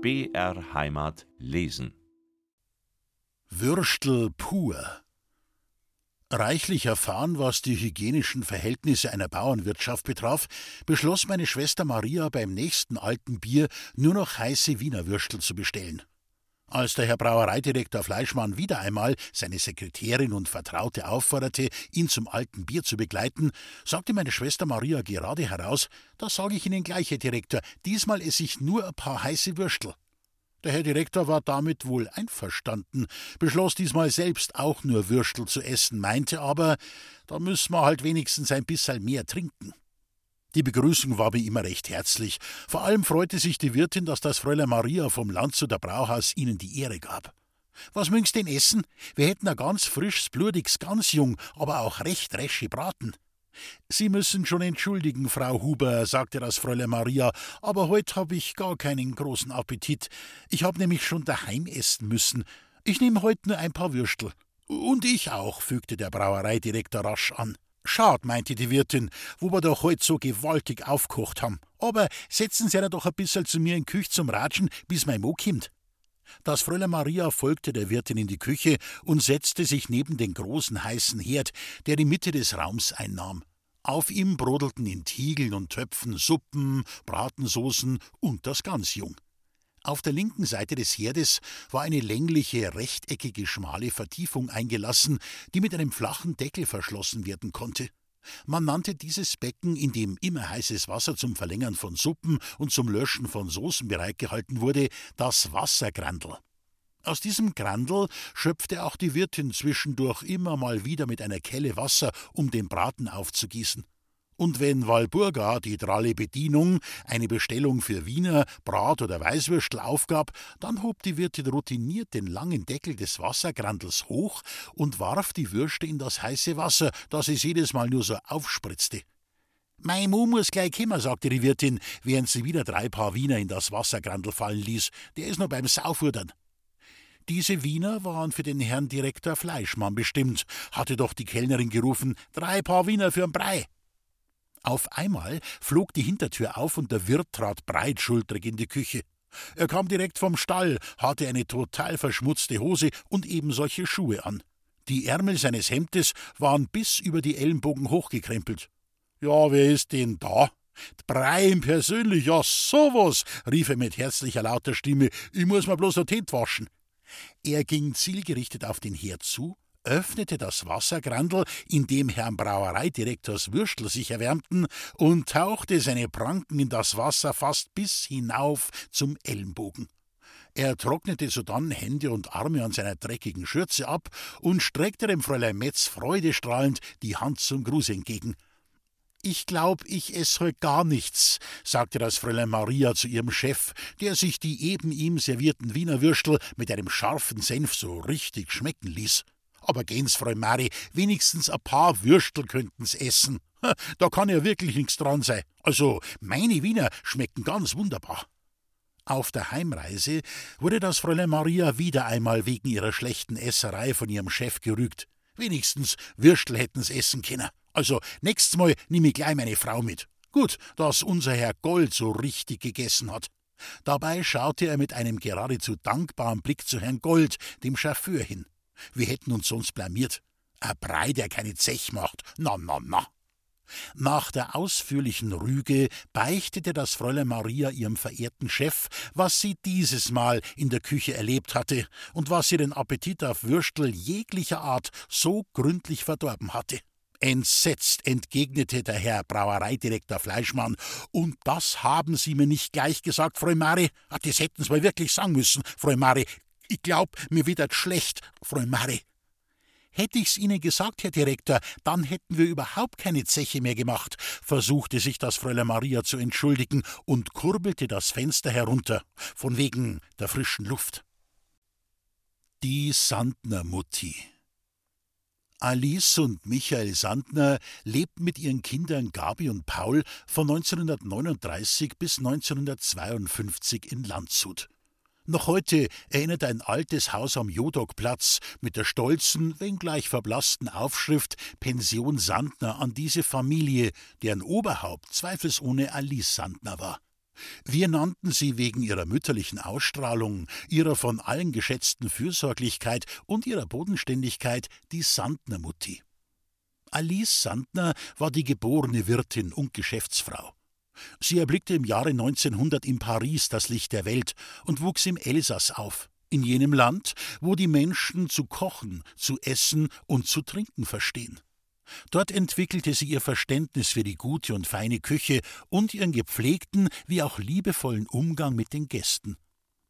BR Heimat lesen. Würstel pur. Reichlich erfahren, was die hygienischen Verhältnisse einer Bauernwirtschaft betraf, beschloss meine Schwester Maria beim nächsten alten Bier nur noch heiße Wiener Würstel zu bestellen. Als der Herr Brauereidirektor Fleischmann wieder einmal seine Sekretärin und Vertraute aufforderte, ihn zum alten Bier zu begleiten, sagte meine Schwester Maria gerade heraus: Das sage ich Ihnen gleich, Herr Direktor, diesmal esse ich nur ein paar heiße Würstel. Der Herr Direktor war damit wohl einverstanden, beschloss diesmal selbst auch nur Würstel zu essen, meinte aber, da müssen wir halt wenigstens ein bisschen mehr trinken. Die Begrüßung war wie immer recht herzlich. Vor allem freute sich die Wirtin, dass das Fräulein Maria vom Landshuter Brauhaus ihnen die Ehre gab. Was mögen's denn essen? Wir hätten ein ganz frisches, blutiges Gansjung, aber auch recht resche Braten. Sie müssen schon entschuldigen, Frau Huber, sagte das Fräulein Maria, aber heute habe ich gar keinen großen Appetit. Ich habe nämlich schon daheim essen müssen. Ich nehme heute nur ein paar Würstel. Und ich auch, fügte der Brauereidirektor rasch an. Schad, meinte die Wirtin, wo wir doch heut so gewaltig aufkocht haben. Aber setzen Sie ja doch ein bisschen zu mir in die Küche zum Ratschen, bis mein Mo kommt. Das Fräulein Maria folgte der Wirtin in die Küche und setzte sich neben den großen heißen Herd, der die Mitte des Raums einnahm. Auf ihm brodelten in Tiegeln und Töpfen Suppen, Bratensoßen und das Gansjung. Auf der linken Seite des Herdes war eine längliche, rechteckige, schmale Vertiefung eingelassen, die mit einem flachen Deckel verschlossen werden konnte. Man nannte dieses Becken, in dem immer heißes Wasser zum Verlängern von Suppen und zum Löschen von Soßen bereitgehalten wurde, das Wassergrandel. Aus diesem Grandel schöpfte auch die Wirtin zwischendurch immer mal wieder mit einer Kelle Wasser, um den Braten aufzugießen. Und wenn Walburga, die dralle Bedienung, eine Bestellung für Wiener, Brat oder Weißwürstel aufgab, dann hob die Wirtin routiniert den langen Deckel des Wassergrandels hoch und warf die Würste in das heiße Wasser, das es jedes Mal nur so aufspritzte. Mein Mu muss gleich kommen, sagte die Wirtin, während sie wieder drei Paar Wiener in das Wassergrandel fallen ließ. Der ist noch beim Saufudern. Diese Wiener waren für den Herrn Direktor Fleischmann bestimmt, hatte doch die Kellnerin gerufen, drei Paar Wiener für'n Brei. Auf einmal flog die Hintertür auf und der Wirt trat breitschultrig in die Küche. Er kam direkt vom Stall, hatte eine total verschmutzte Hose und eben solche Schuhe an. Die Ärmel seines Hemdes waren bis über die Ellenbogen hochgekrempelt. Ja, wer ist denn da? Breim persönlich, ja, sowas, rief er mit herzlicher lauter Stimme. Ich muss mir bloß noch Tint waschen. Er ging zielgerichtet auf den Herd zu, öffnete das Wassergrandel, in dem Herrn Brauereidirektors Würstel sich erwärmten, und tauchte seine Pranken in das Wasser fast bis hinauf zum Ellenbogen. Er trocknete sodann Hände und Arme an seiner dreckigen Schürze ab und streckte dem Fräulein Metz freudestrahlend die Hand zum Gruß entgegen. Ich glaub, ich ess heut gar nichts, sagte das Fräulein Maria zu ihrem Chef, der sich die eben ihm servierten Wiener Würstel mit einem scharfen Senf so richtig schmecken ließ. Aber gehen's, Frau Mari, wenigstens ein paar Würstel könnten's essen. Da kann ja wirklich nichts dran sein. Also, meine Wiener schmecken ganz wunderbar. Auf der Heimreise wurde das Fräulein Maria wieder einmal wegen ihrer schlechten Esserei von ihrem Chef gerügt. Wenigstens Würstel hätten's essen können. Also, nächstes Mal nimm ich gleich meine Frau mit. Gut, dass unser Herr Gold so richtig gegessen hat. Dabei schaute er mit einem geradezu dankbaren Blick zu Herrn Gold, dem Chauffeur, hin. Wir hätten uns sonst blamiert. Ein Brei, der keine Zech macht. Na, na, na. Nach der ausführlichen Rüge beichtete das Fräulein Maria ihrem verehrten Chef, was sie dieses Mal in der Küche erlebt hatte und was ihr den Appetit auf Würstel jeglicher Art so gründlich verdorben hatte. Entsetzt entgegnete der Herr Brauereidirektor Fleischmann. Und das haben Sie mir nicht gleich gesagt, Frau Mari? Ah, das hätten Sie mal wirklich sagen müssen, Frau Mari. Ich glaub, mir wird schlecht, Frau Mari. Hätte ich's Ihnen gesagt, Herr Direktor, dann hätten wir überhaupt keine Zeche mehr gemacht, versuchte sich das Fräulein Maria zu entschuldigen und kurbelte das Fenster herunter, von wegen der frischen Luft. Die Sandner Mutti. Alice und Michael Sandner lebten mit ihren Kindern Gabi und Paul von 1939 bis 1952 in Landshut. Noch heute erinnert ein altes Haus am Jodokplatz mit der stolzen, wenngleich verblassten Aufschrift Pension Sandner an diese Familie, deren Oberhaupt zweifelsohne Alice Sandner war. Wir nannten sie wegen ihrer mütterlichen Ausstrahlung, ihrer von allen geschätzten Fürsorglichkeit und ihrer Bodenständigkeit die Sandner-Mutti. Alice Sandner war die geborene Wirtin und Geschäftsfrau. Sie erblickte im Jahre 1900 in Paris das Licht der Welt und wuchs im Elsass auf, in jenem Land, wo die Menschen zu kochen, zu essen und zu trinken verstehen. Dort entwickelte sie ihr Verständnis für die gute und feine Küche und ihren gepflegten wie auch liebevollen Umgang mit den Gästen.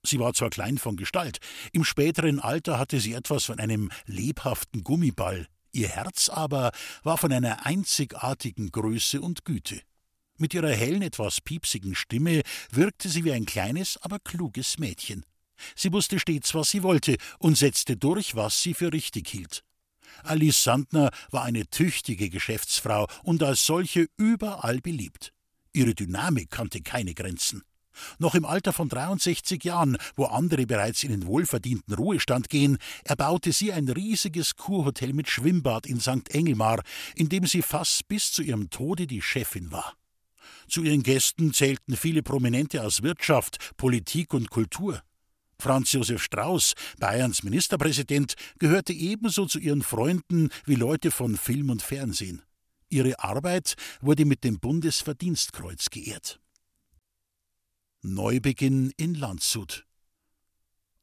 Sie war zwar klein von Gestalt, im späteren Alter hatte sie etwas von einem lebhaften Gummiball, ihr Herz aber war von einer einzigartigen Größe und Güte. Mit ihrer hellen, etwas piepsigen Stimme wirkte sie wie ein kleines, aber kluges Mädchen. Sie wusste stets, was sie wollte und setzte durch, was sie für richtig hielt. Alice Sandner war eine tüchtige Geschäftsfrau und als solche überall beliebt. Ihre Dynamik kannte keine Grenzen. Noch im Alter von 63 Jahren, wo andere bereits in den wohlverdienten Ruhestand gehen, erbaute sie ein riesiges Kurhotel mit Schwimmbad in St. Engelmar, in dem sie fast bis zu ihrem Tode die Chefin war. Zu ihren Gästen zählten viele Prominente aus Wirtschaft, Politik und Kultur. Franz Josef Strauß, Bayerns Ministerpräsident, gehörte ebenso zu ihren Freunden wie Leute von Film und Fernsehen. Ihre Arbeit wurde mit dem Bundesverdienstkreuz geehrt. Neubeginn in Landshut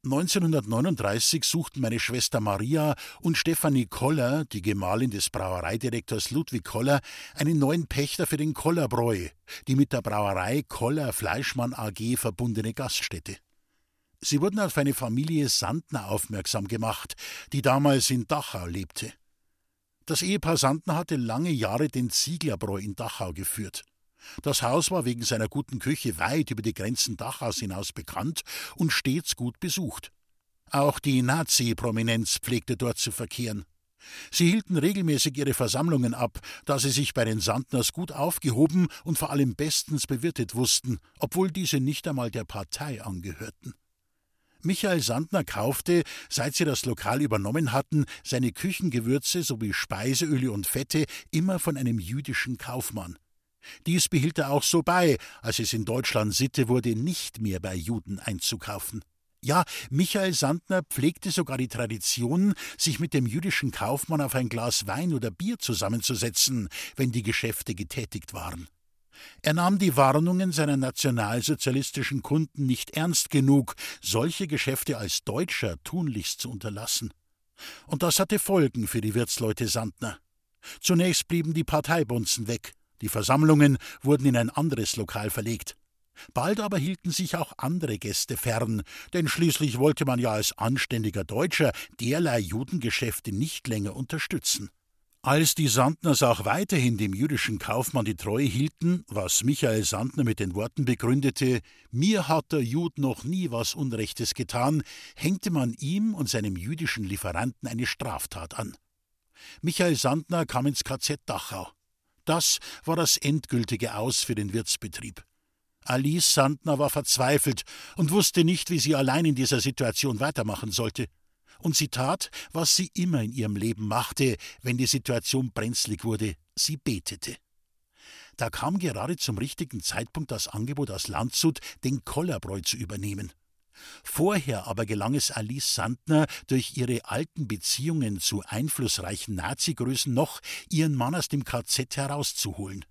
1939 suchten meine Schwester Maria und Stefanie Koller, die Gemahlin des Brauereidirektors Ludwig Koller, einen neuen Pächter für den Kollerbräu, die mit der Brauerei Koller Fleischmann AG verbundene Gaststätte. Sie wurden auf eine Familie Sandner aufmerksam gemacht, die damals in Dachau lebte. Das Ehepaar Sandner hatte lange Jahre den Zieglerbräu in Dachau geführt. Das Haus war wegen seiner guten Küche weit über die Grenzen Dachaus hinaus bekannt und stets gut besucht. Auch die Nazi-Prominenz pflegte dort zu verkehren. Sie hielten regelmäßig ihre Versammlungen ab, da sie sich bei den Sandners gut aufgehoben und vor allem bestens bewirtet wussten, obwohl diese nicht einmal der Partei angehörten. Michael Sandner kaufte, seit sie das Lokal übernommen hatten, seine Küchengewürze sowie Speiseöle und Fette immer von einem jüdischen Kaufmann. Dies behielt er auch so bei, als es in Deutschland Sitte wurde, nicht mehr bei Juden einzukaufen. Ja, Michael Sandner pflegte sogar die Tradition, sich mit dem jüdischen Kaufmann auf ein Glas Wein oder Bier zusammenzusetzen, wenn die Geschäfte getätigt waren. Er nahm die Warnungen seiner nationalsozialistischen Kunden nicht ernst genug, solche Geschäfte als Deutscher tunlichst zu unterlassen. Und das hatte Folgen für die Wirtsleute Sandner. Zunächst blieben die Parteibunzen weg, die Versammlungen wurden in ein anderes Lokal verlegt. Bald aber hielten sich auch andere Gäste fern, denn schließlich wollte man ja als anständiger Deutscher derlei Judengeschäfte nicht länger unterstützen. Als die Sandners auch weiterhin dem jüdischen Kaufmann die Treue hielten, was Michael Sandner mit den Worten begründete, mir hat der Jud noch nie was Unrechtes getan, hängte man ihm und seinem jüdischen Lieferanten eine Straftat an. Michael Sandner kam ins KZ Dachau. Das war das endgültige Aus für den Wirtsbetrieb. Alice Sandner war verzweifelt und wusste nicht, wie sie allein in dieser Situation weitermachen sollte und sie tat, was sie immer in ihrem Leben machte, wenn die Situation brenzlig wurde, sie betete. Da kam gerade zum richtigen Zeitpunkt das Angebot aus Landshut, den Kollerbräu zu übernehmen. Vorher aber gelang es Alice Sandner, durch ihre alten Beziehungen zu einflussreichen Nazi-Größen noch, ihren Mann aus dem KZ herauszuholen.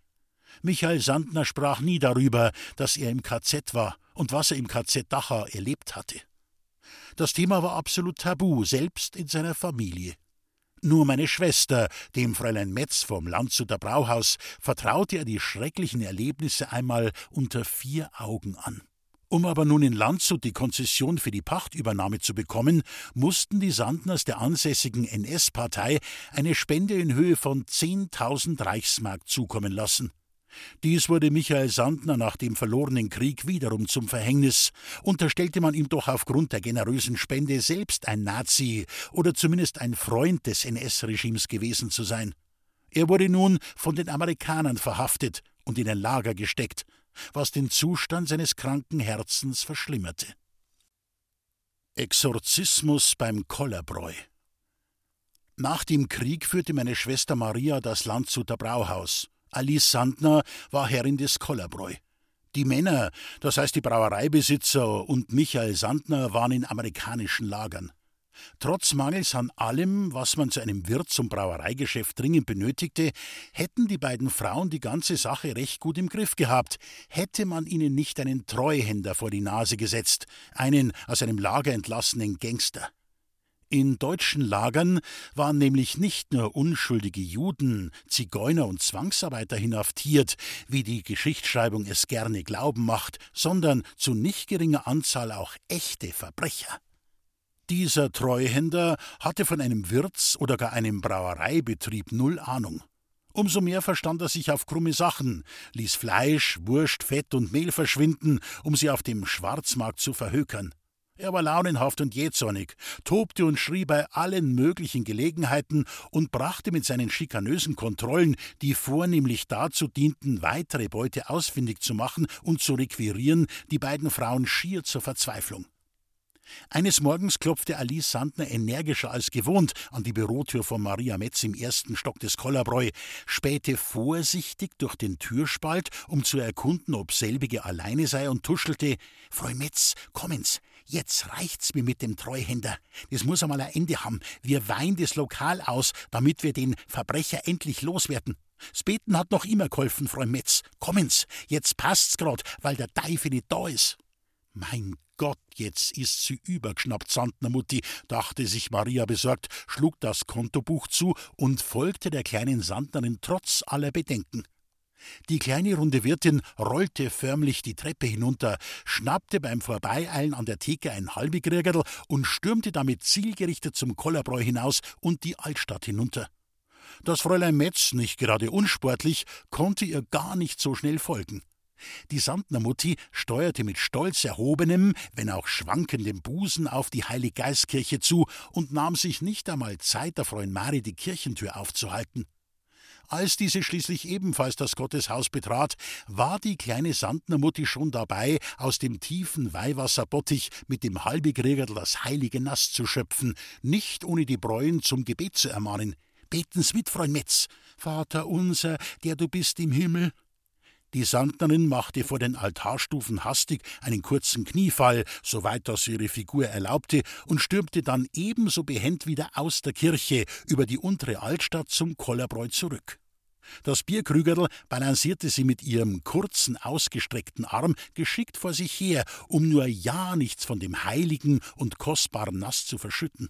Michael Sandner sprach nie darüber, dass er im KZ war und was er im KZ Dachau erlebt hatte. Das Thema war absolut tabu, selbst in seiner Familie. Nur meine Schwester, dem Fräulein Metz vom Landshuter Brauhaus, vertraute er die schrecklichen Erlebnisse einmal unter vier Augen an. Um aber nun in Landshut die Konzession für die Pachtübernahme zu bekommen, mussten die Sandners der ansässigen NS-Partei eine Spende in Höhe von 10.000 Reichsmark zukommen lassen. Dies wurde Michael Sandner nach dem verlorenen Krieg wiederum zum Verhängnis. Unterstellte man ihm doch aufgrund der generösen Spende selbst ein Nazi oder zumindest ein Freund des NS-Regimes gewesen zu sein. Er wurde nun von den Amerikanern verhaftet und in ein Lager gesteckt, was den Zustand seines kranken Herzens verschlimmerte. Exorzismus beim Kollerbräu Nach dem Krieg führte meine Schwester Maria das Landshuter Brauhaus. Alice Sandner war Herrin des Kollerbräu. Die Männer, das heißt die Brauereibesitzer und Michael Sandner, waren in amerikanischen Lagern. Trotz Mangels an allem, was man zu einem Wirt zum Brauereigeschäft dringend benötigte, hätten die beiden Frauen die ganze Sache recht gut im Griff gehabt, hätte man ihnen nicht einen Treuhänder vor die Nase gesetzt, einen aus einem Lager entlassenen Gangster. In deutschen Lagern waren nämlich nicht nur unschuldige Juden, Zigeuner und Zwangsarbeiter inhaftiert, wie die Geschichtsschreibung es gerne glauben macht, sondern zu nicht geringer Anzahl auch echte Verbrecher. Dieser Treuhänder hatte von einem Wirts- oder gar einem Brauereibetrieb null Ahnung. Umso mehr verstand er sich auf krumme Sachen, ließ Fleisch, Wurst, Fett und Mehl verschwinden, um sie auf dem Schwarzmarkt zu verhökern. Er war launenhaft und jähzornig, tobte und schrie bei allen möglichen Gelegenheiten und brachte mit seinen schikanösen Kontrollen, die vornehmlich dazu dienten, weitere Beute ausfindig zu machen und zu requirieren, die beiden Frauen schier zur Verzweiflung. Eines Morgens klopfte Alice Sandner energischer als gewohnt an die Bürotür von Maria Metz im ersten Stock des Kollabräu, spähte vorsichtig durch den Türspalt, um zu erkunden, ob selbige alleine sei, und tuschelte: Frau Metz, kommen's, jetzt reicht's mir mit dem Treuhänder. Das muss einmal ein Ende haben. Wir weihen das Lokal aus, damit wir den Verbrecher endlich loswerden. Das Beten hat noch immer geholfen, Frau Metz. Kommen's, jetzt passt's grad, weil der Teufel nicht da ist. Mein Gott, jetzt ist sie übergeschnappt, Sandner Mutti, dachte sich Maria besorgt, schlug das Kontobuch zu und folgte der kleinen Sandnerin trotz aller Bedenken. Die kleine runde Wirtin rollte förmlich die Treppe hinunter, schnappte beim Vorbeieilen an der Theke ein Halbigriegerl und stürmte damit zielgerichtet zum Kollerbräu hinaus und die Altstadt hinunter. Das Fräulein Metz, nicht gerade unsportlich, konnte ihr gar nicht so schnell folgen. Die Sandnermutti steuerte mit stolz erhobenem, wenn auch schwankendem Busen auf die Heiliggeistkirche zu und nahm sich nicht einmal Zeit, der Freund Mari die Kirchentür aufzuhalten. Als diese schließlich ebenfalls das Gotteshaus betrat, war die kleine Sandnermutti schon dabei, aus dem tiefen Weihwasserbottich mit dem Halbigregerl das heilige Nass zu schöpfen, nicht ohne die Bräuen zum Gebet zu ermahnen. Beten's mit, Freund Metz. Vater unser, der du bist im Himmel, die Sandnerin machte vor den Altarstufen hastig einen kurzen Kniefall, soweit das ihre Figur erlaubte, und stürmte dann ebenso behend wieder aus der Kirche über die untere Altstadt zum Kollerbräu zurück. Das Bierkrügerl balancierte sie mit ihrem kurzen, ausgestreckten Arm geschickt vor sich her, um nur ja nichts von dem heiligen und kostbaren Nass zu verschütten.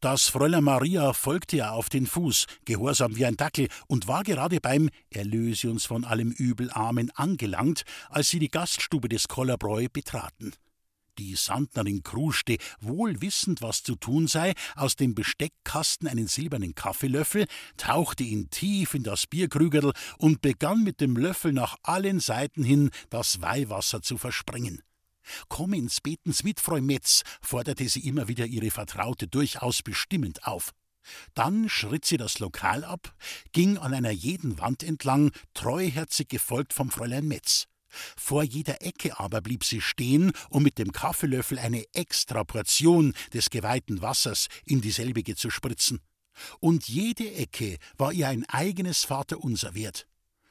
Das Fräulein Maria folgte ihr auf den Fuß, gehorsam wie ein Dackel, und war gerade beim Erlöse uns von allem Übel Amen angelangt, als sie die Gaststube des Kollerbräu betraten. Die Sandnerin kruschte, wohl wissend, was zu tun sei, aus dem Besteckkasten einen silbernen Kaffeelöffel, tauchte ihn tief in das Bierkrügerl und begann mit dem Löffel nach allen Seiten hin das Weihwasser zu versprengen. Kommen's, beten's mit, Frau Metz, forderte sie immer wieder ihre Vertraute durchaus bestimmend auf. Dann schritt sie das Lokal ab, ging an einer jeden Wand entlang, treuherzig gefolgt vom Fräulein Metz. Vor jeder Ecke aber blieb sie stehen, um mit dem Kaffeelöffel eine extra Portion des geweihten Wassers in dieselbige zu spritzen. Und jede Ecke war ihr ein eigenes Vaterunser wert.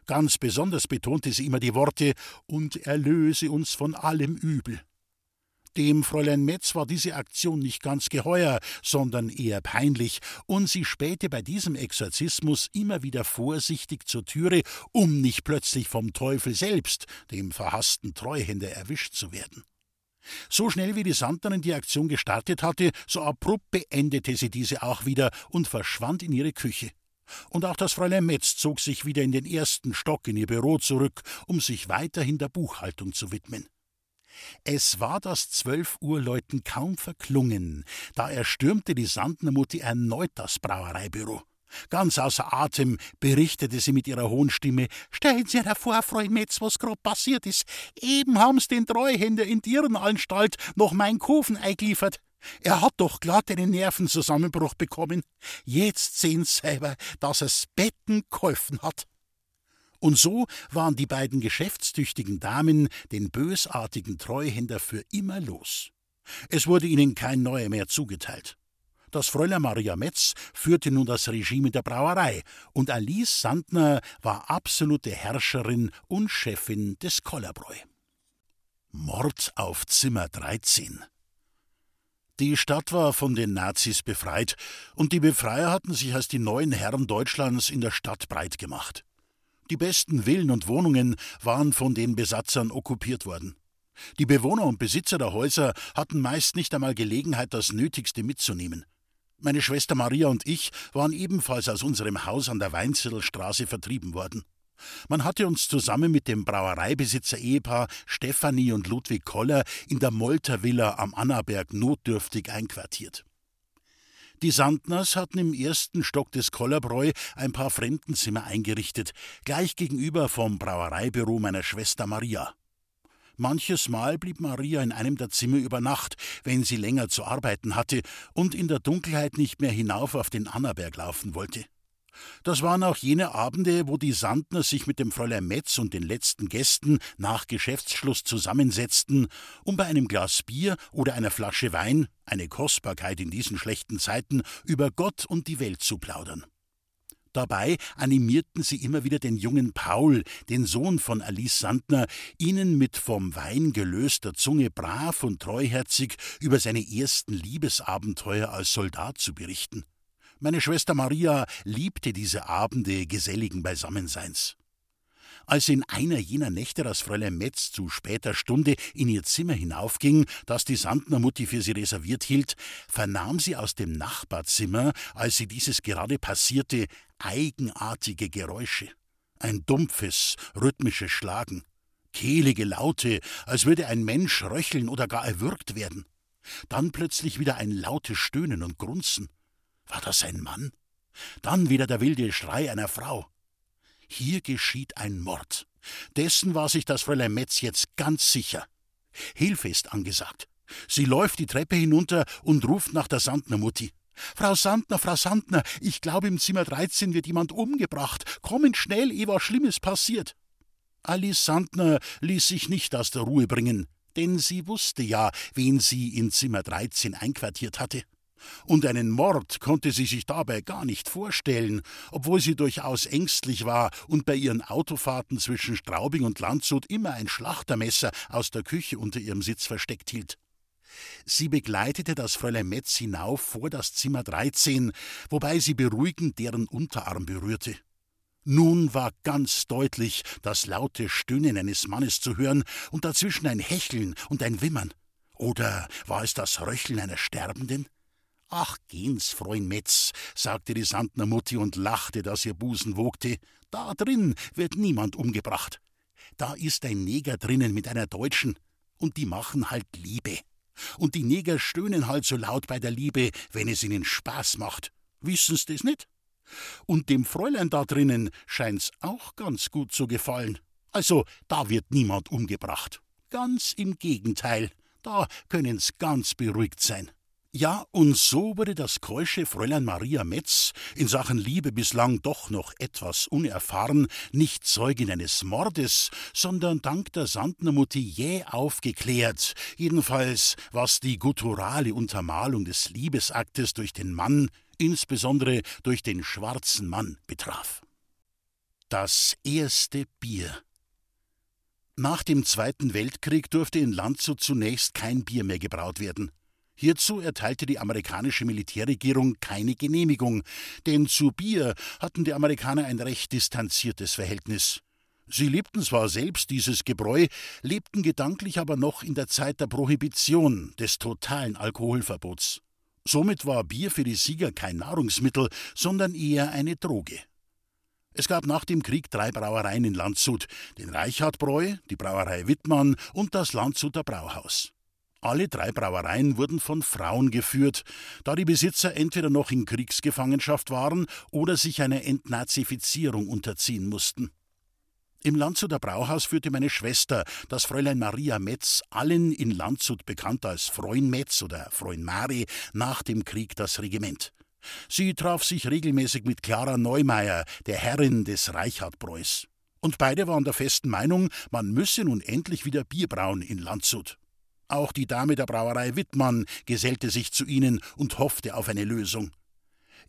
Ganz besonders betonte sie immer die Worte und erlöse uns von allem Übel. Dem Fräulein Metz war diese Aktion nicht ganz geheuer, sondern eher peinlich, und sie spähte bei diesem Exorzismus immer wieder vorsichtig zur Türe, um nicht plötzlich vom Teufel selbst, dem verhassten Treuhänder, erwischt zu werden. So schnell wie die Sandnerin die Aktion gestartet hatte, so abrupt beendete sie diese auch wieder und verschwand in ihre Küche. Und auch das Fräulein Metz zog sich wieder in den ersten Stock in ihr Büro zurück, um sich weiterhin der Buchhaltung zu widmen. Es war das zwölf Uhr Läuten kaum verklungen, da erstürmte die Sandnermutti erneut das Brauereibüro. Ganz außer Atem berichtete sie mit ihrer hohen Stimme: Stellen Sie hervor, Frau Metz, was grad passiert ist. Eben haben's den Treuhänder in deren Anstalt noch mein Kufen eingeliefert. Er hat doch glatt einen Nervenzusammenbruch bekommen. Jetzt sehen Sie selber, dass es Betten geholfen hat. Und so waren die beiden geschäftstüchtigen Damen den bösartigen Treuhänder für immer los. Es wurde ihnen kein neuer mehr zugeteilt. Das Fräulein Maria Metz führte nun das Regime der Brauerei, und Alice Sandner war absolute Herrscherin und Chefin des Kollerbräu. Mord auf Zimmer 13. Die Stadt war von den Nazis befreit, und die Befreier hatten sich als die neuen Herren Deutschlands in der Stadt breit gemacht. Die besten Villen und Wohnungen waren von den Besatzern okkupiert worden. Die Bewohner und Besitzer der Häuser hatten meist nicht einmal Gelegenheit, das Nötigste mitzunehmen. Meine Schwester Maria und ich waren ebenfalls aus unserem Haus an der Weinzierlstraße vertrieben worden. Man hatte uns zusammen mit dem Brauereibesitzer-Ehepaar Stefanie und Ludwig Koller in der Moltervilla am Annaberg notdürftig einquartiert. Die Sandners hatten im ersten Stock des Kollerbräu ein paar Fremdenzimmer eingerichtet, gleich gegenüber vom Brauereibüro meiner Schwester Maria. Manches Mal blieb Maria in einem der Zimmer über Nacht, wenn sie länger zu arbeiten hatte und in der Dunkelheit nicht mehr hinauf auf den Annaberg laufen wollte. Das waren auch jene Abende, wo die Sandner sich mit dem Fräulein Metz und den letzten Gästen nach Geschäftsschluss zusammensetzten, um bei einem Glas Bier oder einer Flasche Wein, eine Kostbarkeit in diesen schlechten Zeiten, über Gott und die Welt zu plaudern. Dabei animierten sie immer wieder den jungen Paul, den Sohn von Alice Sandner, ihnen mit vom Wein gelöster Zunge brav und treuherzig über seine ersten Liebesabenteuer als Soldat zu berichten. Meine Schwester Maria liebte diese Abende geselligen Beisammenseins. Als in einer jener Nächte das Fräulein Metz zu später Stunde in ihr Zimmer hinaufging, das die Sandner Mutti für sie reserviert hielt, vernahm sie aus dem Nachbarzimmer, als sie dieses gerade passierte, eigenartige Geräusche. Ein dumpfes, rhythmisches Schlagen, kehlige Laute, als würde ein Mensch röcheln oder gar erwürgt werden. Dann plötzlich wieder ein lautes Stöhnen und Grunzen. War das ein Mann? Dann wieder der wilde Schrei einer Frau. Hier geschieht ein Mord. Dessen war sich das Fräulein Metz jetzt ganz sicher. Hilfe ist angesagt. Sie läuft die Treppe hinunter und ruft nach der Sandner-Mutti. Frau Sandner, Frau Sandner, ich glaube, im Zimmer 13 wird jemand umgebracht. Kommen schnell, ehe was Schlimmes passiert. Alice Sandner ließ sich nicht aus der Ruhe bringen, denn sie wusste ja, wen sie in Zimmer 13 einquartiert hatte. Und einen Mord konnte sie sich dabei gar nicht vorstellen, obwohl sie durchaus ängstlich war und bei ihren Autofahrten zwischen Straubing und Landshut immer ein Schlachtermesser aus der Küche unter ihrem Sitz versteckt hielt. Sie begleitete das Fräulein Metz hinauf vor das Zimmer 13, wobei sie beruhigend deren Unterarm berührte. Nun war ganz deutlich das laute Stöhnen eines Mannes zu hören und dazwischen ein Hecheln und ein Wimmern. Oder war es das Röcheln einer Sterbenden? Ach, gehen's, Freund Metz, sagte die Sandner Mutti und lachte, dass ihr Busen wogte. Da drin wird niemand umgebracht. Da ist ein Neger drinnen mit einer Deutschen, und die machen halt Liebe. Und die Neger stöhnen halt so laut bei der Liebe, wenn es ihnen Spaß macht. Wissen's das nicht? Und dem Fräulein da drinnen scheint's auch ganz gut zu gefallen. Also, da wird niemand umgebracht. Ganz im Gegenteil, da können's ganz beruhigt sein. Ja, und so wurde das keusche Fräulein Maria Metz, in Sachen Liebe bislang doch noch etwas unerfahren, nicht Zeugin eines Mordes, sondern dank der Sandnermutti jäh aufgeklärt, jedenfalls was die gutturale Untermalung des Liebesaktes durch den Mann, insbesondere durch den schwarzen Mann, betraf. Das erste Bier. Nach dem Zweiten Weltkrieg durfte in Landshut zunächst kein Bier mehr gebraut werden. Hierzu erteilte die amerikanische Militärregierung keine Genehmigung, denn zu Bier hatten die Amerikaner ein recht distanziertes Verhältnis. Sie liebten zwar selbst dieses Gebräu, lebten gedanklich aber noch in der Zeit der Prohibition, des totalen Alkoholverbots. Somit war Bier für die Sieger kein Nahrungsmittel, sondern eher eine Droge. Es gab nach dem Krieg drei Brauereien in Landshut: den Reichardbräu, die Brauerei Wittmann und das Landshuter Brauhaus. Alle drei Brauereien wurden von Frauen geführt, da die Besitzer entweder noch in Kriegsgefangenschaft waren oder sich einer Entnazifizierung unterziehen mussten. Im Landshuter Brauhaus führte meine Schwester, das Fräulein Maria Metz, allen in Landshut bekannt als Freund Metz oder Freund Mari, nach dem Krieg das Regiment. Sie traf sich regelmäßig mit Clara Neumeier, der Herrin des Reichardbräus. Und beide waren der festen Meinung, man müsse nun endlich wieder Bier brauen in Landshut. Auch die Dame der Brauerei Wittmann gesellte sich zu ihnen und hoffte auf eine Lösung.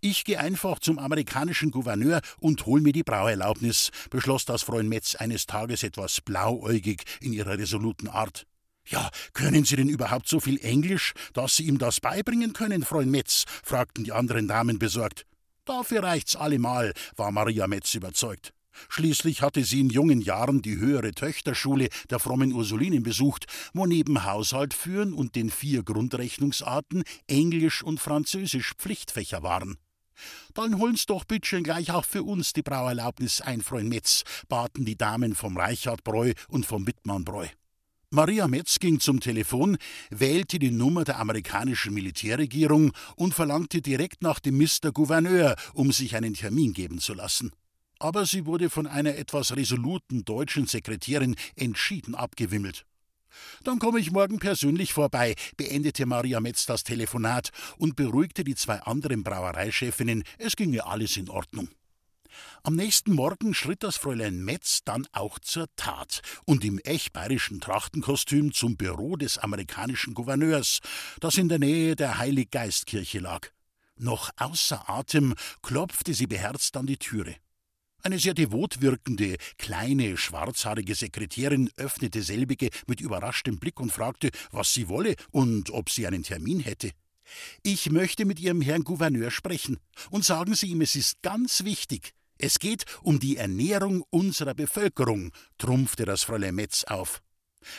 Ich gehe einfach zum amerikanischen Gouverneur und hol mir die Brauerlaubnis, beschloss das Fräulein Metz eines Tages etwas blauäugig in ihrer resoluten Art. Ja, können Sie denn überhaupt so viel Englisch, dass Sie ihm das beibringen können, Fräulein Metz? fragten die anderen Damen besorgt. Dafür reicht's allemal, war Maria Metz überzeugt. Schließlich hatte sie in jungen Jahren die höhere Töchterschule der frommen Ursulinen besucht, wo neben Haushalt führen und den vier Grundrechnungsarten Englisch und Französisch Pflichtfächer waren. Dann holen's doch bitteschön gleich auch für uns die Brauerlaubnis ein, Freund Metz, baten die Damen vom Reichardbräu und vom Wittmannbräu. Maria Metz ging zum Telefon, wählte die Nummer der amerikanischen Militärregierung und verlangte direkt nach dem Mr. Gouverneur, um sich einen Termin geben zu lassen. Aber sie wurde von einer etwas resoluten deutschen Sekretärin entschieden abgewimmelt. Dann komme ich morgen persönlich vorbei, beendete Maria Metz das Telefonat und beruhigte die zwei anderen Brauereichefinnen, es ginge alles in Ordnung. Am nächsten Morgen schritt das Fräulein Metz dann auch zur Tat und im echt bayerischen Trachtenkostüm zum Büro des amerikanischen Gouverneurs, das in der Nähe der Heiliggeistkirche lag. Noch außer Atem klopfte sie beherzt an die Türe. Eine sehr devot wirkende, kleine, schwarzhaarige Sekretärin öffnete selbige mit überraschtem Blick und fragte, was sie wolle und ob sie einen Termin hätte. Ich möchte mit Ihrem Herrn Gouverneur sprechen, und sagen Sie ihm, es ist ganz wichtig. Es geht um die Ernährung unserer Bevölkerung, trumpfte das Fräulein Metz auf.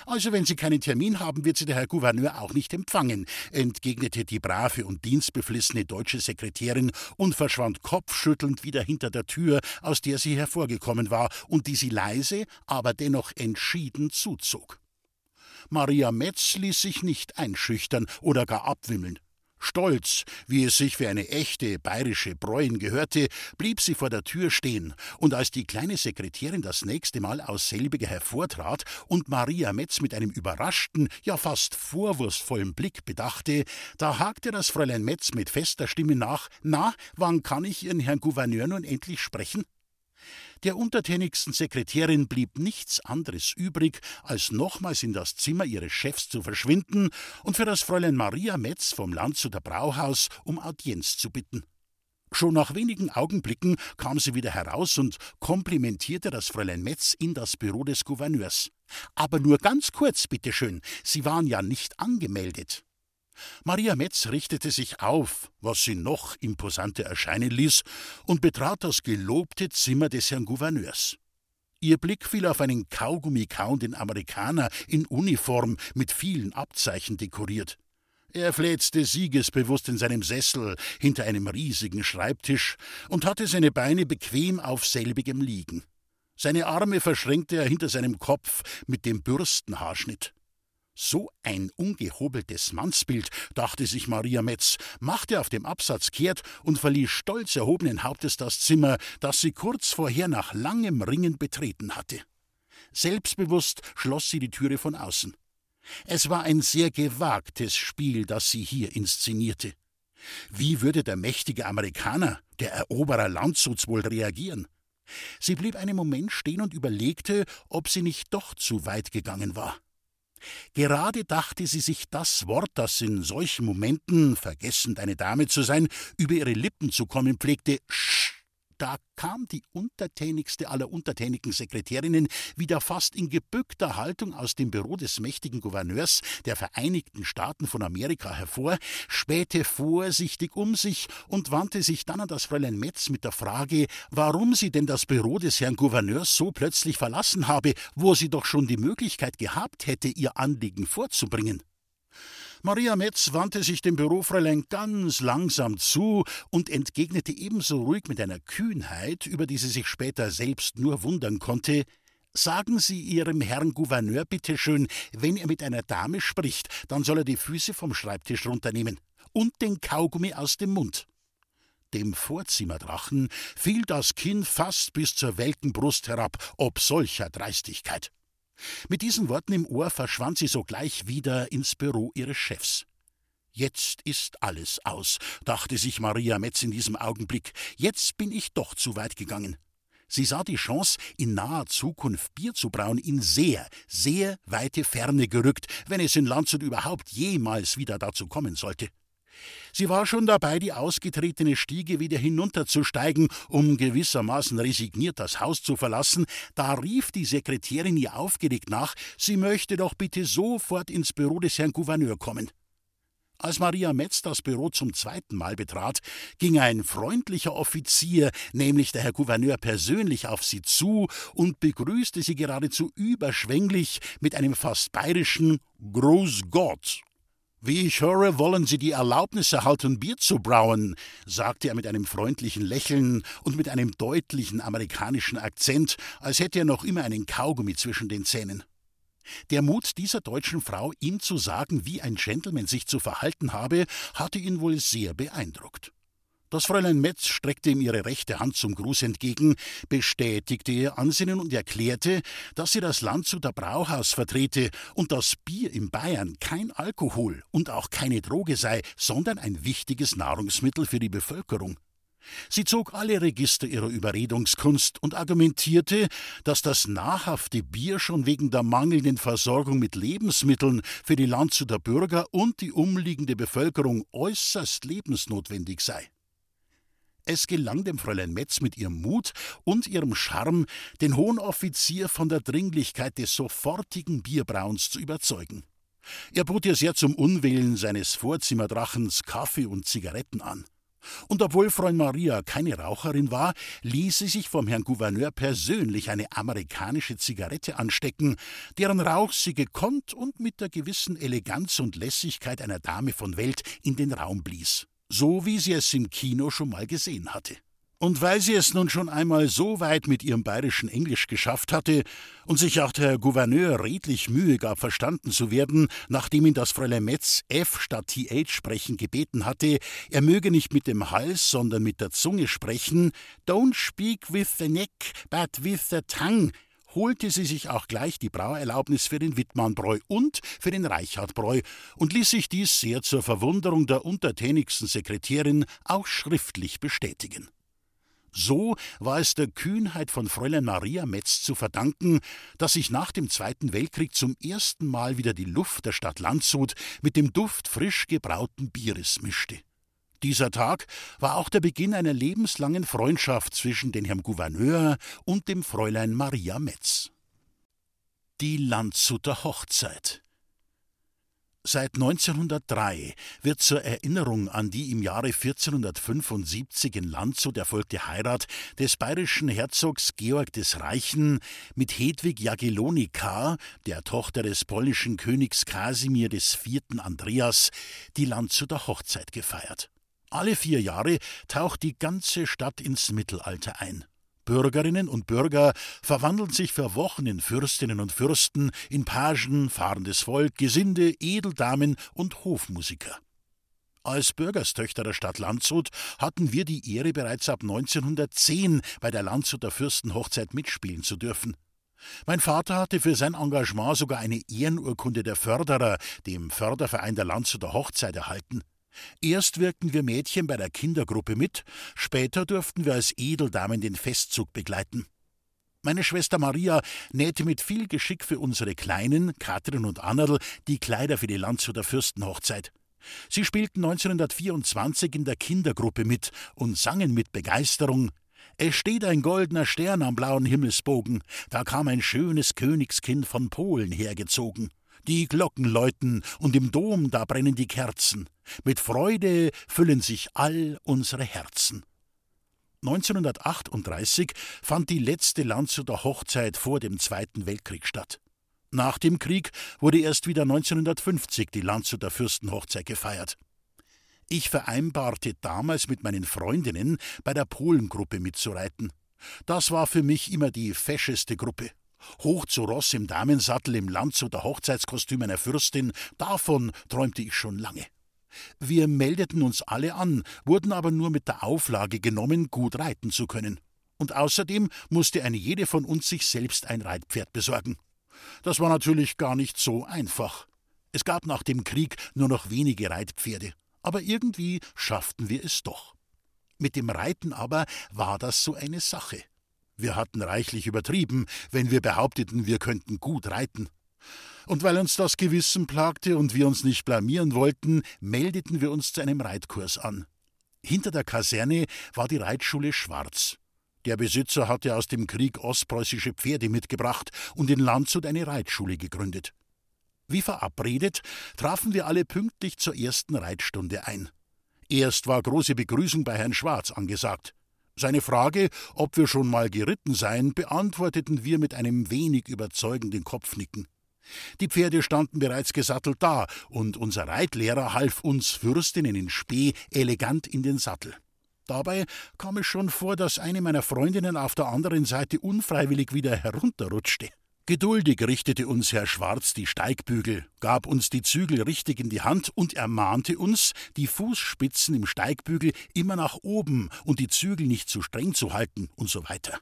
Also, wenn Sie keinen Termin haben, wird Sie der Herr Gouverneur auch nicht empfangen, entgegnete die brave und dienstbeflissene deutsche Sekretärin und verschwand kopfschüttelnd wieder hinter der Tür, aus der sie hervorgekommen war und die sie leise, aber dennoch entschieden zuzog. Maria Metz ließ sich nicht einschüchtern oder gar abwimmeln. Stolz, wie es sich für eine echte bayerische Bräuen gehörte, blieb sie vor der Tür stehen, und als die kleine Sekretärin das nächste Mal aus selbiger hervortrat und Maria Metz mit einem überraschten, ja fast vorwurfsvollen Blick bedachte, da hakte das Fräulein Metz mit fester Stimme nach: Na, wann kann ich Ihren Herrn Gouverneur nun endlich sprechen? Der untertänigsten Sekretärin blieb nichts anderes übrig, als nochmals in das Zimmer ihres Chefs zu verschwinden und für das Fräulein Maria Metz vom Landshuter Brauhaus um Audienz zu bitten. Schon nach wenigen Augenblicken kam sie wieder heraus und komplimentierte das Fräulein Metz in das Büro des Gouverneurs. Aber nur ganz kurz, bitteschön, Sie waren ja nicht angemeldet. Maria Metz richtete sich auf, was sie noch imposanter erscheinen ließ, und betrat das gelobte Zimmer des Herrn Gouverneurs. Ihr Blick fiel auf einen Kaugummi-kauenden Amerikaner in Uniform mit vielen Abzeichen dekoriert. Er fläzte siegesbewusst in seinem Sessel hinter einem riesigen Schreibtisch und hatte seine Beine bequem auf selbigem liegen. Seine Arme verschränkte er hinter seinem Kopf mit dem Bürstenhaarschnitt. So ein ungehobeltes Mannsbild, dachte sich Maria Metz, machte auf dem Absatz kehrt und verließ stolz erhobenen Hauptes das Zimmer, das sie kurz vorher nach langem Ringen betreten hatte. Selbstbewusst schloss sie die Türe von außen. Es war ein sehr gewagtes Spiel, das sie hier inszenierte. Wie würde der mächtige Amerikaner, der Eroberer Landshuts, wohl reagieren? Sie blieb einen Moment stehen und überlegte, ob sie nicht doch zu weit gegangen war. Gerade dachte sie sich das Wort, das in solchen Momenten, vergessend eine Dame zu sein, über ihre Lippen zu kommen pflegte, Sch da kam die untertänigste aller untertänigen Sekretärinnen wieder fast in gebückter Haltung aus dem Büro des mächtigen Gouverneurs der Vereinigten Staaten von Amerika hervor, spähte vorsichtig um sich und wandte sich dann an das Fräulein Metz mit der Frage, warum sie denn das Büro des Herrn Gouverneurs so plötzlich verlassen habe, wo sie doch schon die Möglichkeit gehabt hätte, ihr Anliegen vorzubringen. Maria Metz wandte sich dem Bürofräulein ganz langsam zu und entgegnete ebenso ruhig mit einer Kühnheit, über die sie sich später selbst nur wundern konnte, Sagen Sie Ihrem Herrn Gouverneur bitte schön, wenn er mit einer Dame spricht, dann soll er die Füße vom Schreibtisch runternehmen und den Kaugummi aus dem Mund. Dem Vorzimmerdrachen fiel das Kinn fast bis zur welken Brust herab, ob solcher Dreistigkeit. Mit diesen Worten im Ohr verschwand sie sogleich wieder ins Büro ihres Chefs. Jetzt ist alles aus, dachte sich Maria Metz in diesem Augenblick. Jetzt bin ich doch zu weit gegangen. Sie sah die Chance, in naher Zukunft Bier zu brauen, in sehr, sehr weite Ferne gerückt, wenn es in Landshut überhaupt jemals wieder dazu kommen sollte. Sie war schon dabei, die ausgetretene Stiege wieder hinunterzusteigen, um gewissermaßen resigniert das Haus zu verlassen, da rief die Sekretärin ihr aufgeregt nach, sie möchte doch bitte sofort ins Büro des Herrn Gouverneur kommen. Als Maria Metz das Büro zum zweiten Mal betrat, ging ein freundlicher Offizier, nämlich der Herr Gouverneur persönlich auf sie zu und begrüßte sie geradezu überschwänglich mit einem fast bayerischen Gruß Gott. Wie ich höre, wollen Sie die Erlaubnis erhalten, Bier zu brauen, sagte er mit einem freundlichen Lächeln und mit einem deutlichen amerikanischen Akzent, als hätte er noch immer einen Kaugummi zwischen den Zähnen. Der Mut dieser deutschen Frau, ihm zu sagen, wie ein Gentleman sich zu verhalten habe, hatte ihn wohl sehr beeindruckt. Das Fräulein Metz streckte ihm ihre rechte Hand zum Gruß entgegen, bestätigte ihr Ansinnen und erklärte, dass sie das Landshuter Brauhaus vertrete und dass Bier in Bayern kein Alkohol und auch keine Droge sei, sondern ein wichtiges Nahrungsmittel für die Bevölkerung. Sie zog alle Register ihrer Überredungskunst und argumentierte, dass das nahrhafte Bier schon wegen der mangelnden Versorgung mit Lebensmitteln für die Landshuter Bürger und die umliegende Bevölkerung äußerst lebensnotwendig sei. Es gelang dem Fräulein Metz mit ihrem Mut und ihrem Charme, den hohen Offizier von der Dringlichkeit des sofortigen Bierbrauens zu überzeugen. Er bot ihr sehr zum Unwillen seines Vorzimmerdrachens Kaffee und Zigaretten an. Und obwohl Freund Maria keine Raucherin war, ließ sie sich vom Herrn Gouverneur persönlich eine amerikanische Zigarette anstecken, deren Rauch sie gekonnt und mit der gewissen Eleganz und Lässigkeit einer Dame von Welt in den Raum blies, so wie sie es im Kino schon mal gesehen hatte. Und weil sie es nun schon einmal so weit mit ihrem bayerischen Englisch geschafft hatte und sich auch der Gouverneur redlich Mühe gab, verstanden zu werden, nachdem ihn das Fräulein Metz F statt TH sprechen gebeten hatte, er möge nicht mit dem Hals, sondern mit der Zunge sprechen, don't speak with the neck, but with the tongue, holte sie sich auch gleich die Brauerlaubnis für den Wittmannbräu und für den Reichardbräu und ließ sich dies sehr zur Verwunderung der untertänigsten Sekretärin auch schriftlich bestätigen. So war es der Kühnheit von Fräulein Maria Metz zu verdanken, dass sich nach dem Zweiten Weltkrieg zum ersten Mal wieder die Luft der Stadt Landshut mit dem Duft frisch gebrauten Bieres mischte. Dieser Tag war auch der Beginn einer lebenslangen Freundschaft zwischen dem Herrn Gouverneur und dem Fräulein Maria Metz. Die Landshuter Hochzeit Seit 1903 wird zur Erinnerung an die im Jahre 1475 in Landshut erfolgte Heirat des bayerischen Herzogs Georg des Reichen mit Hedwig Jagiellonica, der Tochter des polnischen Königs Kasimir IV. Andreas, die Landshuter Hochzeit gefeiert. Alle vier Jahre taucht die ganze Stadt ins Mittelalter ein. Bürgerinnen und Bürger verwandeln sich für Wochen in Fürstinnen und Fürsten, in Pagen, fahrendes Volk, Gesinde, Edeldamen und Hofmusiker. Als Bürgerstöchter der Stadt Landshut hatten wir die Ehre, bereits ab 1910 bei der Landshuter Fürstenhochzeit mitspielen zu dürfen. Mein Vater hatte für sein Engagement sogar eine Ehrenurkunde der Förderer, dem Förderverein der Landshuter Hochzeit, erhalten. Erst wirkten wir Mädchen bei der Kindergruppe mit, später durften wir als Edeldamen den Festzug begleiten. Meine Schwester Maria nähte mit viel Geschick für unsere Kleinen, Katrin und Annerl, die Kleider für die Landshuter Fürstenhochzeit. Sie spielten 1924 in der Kindergruppe mit und sangen mit Begeisterung Es steht ein goldener Stern am blauen Himmelsbogen, da kam ein schönes Königskind von Polen hergezogen. Die Glocken läuten und im Dom da brennen die Kerzen. Mit Freude füllen sich all unsere Herzen. 1938 fand die letzte Landshuter Hochzeit vor dem Zweiten Weltkrieg statt. Nach dem Krieg wurde erst wieder 1950 die Landshuter Fürstenhochzeit gefeiert. Ich vereinbarte damals mit meinen Freundinnen, bei der Polengruppe mitzureiten. Das war für mich immer die fescheste Gruppe. Hoch zu Ross im Damensattel im Landshuter Hochzeitskostüm einer Fürstin, davon träumte ich schon lange. Wir meldeten uns alle an, wurden aber nur mit der Auflage genommen, gut reiten zu können. Und außerdem musste eine jede von uns sich selbst ein Reitpferd besorgen. Das war natürlich gar nicht so einfach. Es gab nach dem Krieg nur noch wenige Reitpferde, aber irgendwie schafften wir es doch. Mit dem Reiten aber war das so eine Sache. Wir hatten reichlich übertrieben, wenn wir behaupteten, wir könnten gut reiten. Und weil uns das Gewissen plagte und wir uns nicht blamieren wollten, meldeten wir uns zu einem Reitkurs an. Hinter der Kaserne war die Reitschule Schwarz. Der Besitzer hatte aus dem Krieg ostpreußische Pferde mitgebracht und in Landshut eine Reitschule gegründet. Wie verabredet trafen wir alle pünktlich zur ersten Reitstunde ein. Erst war große Begrüßung bei Herrn Schwarz angesagt. Seine Frage, ob wir schon mal geritten seien, beantworteten wir mit einem wenig überzeugenden Kopfnicken. Die Pferde standen bereits gesattelt da, und unser Reitlehrer half uns Fürstinnen in Spee elegant in den Sattel. Dabei kam es schon vor, dass eine meiner Freundinnen auf der anderen Seite unfreiwillig wieder herunterrutschte. Geduldig richtete uns Herr Schwarz die Steigbügel, gab uns die Zügel richtig in die Hand und ermahnte uns, die Fußspitzen im Steigbügel immer nach oben und die Zügel nicht zu streng zu halten und so weiter.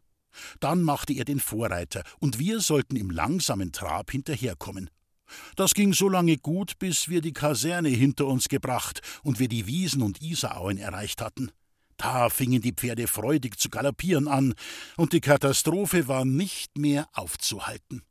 Dann machte er den Vorreiter, und wir sollten im langsamen Trab hinterherkommen. Das ging so lange gut, bis wir die Kaserne hinter uns gebracht und wir die Wiesen und Isarauen erreicht hatten. Da fingen die Pferde freudig zu galoppieren an, und die Katastrophe war nicht mehr aufzuhalten.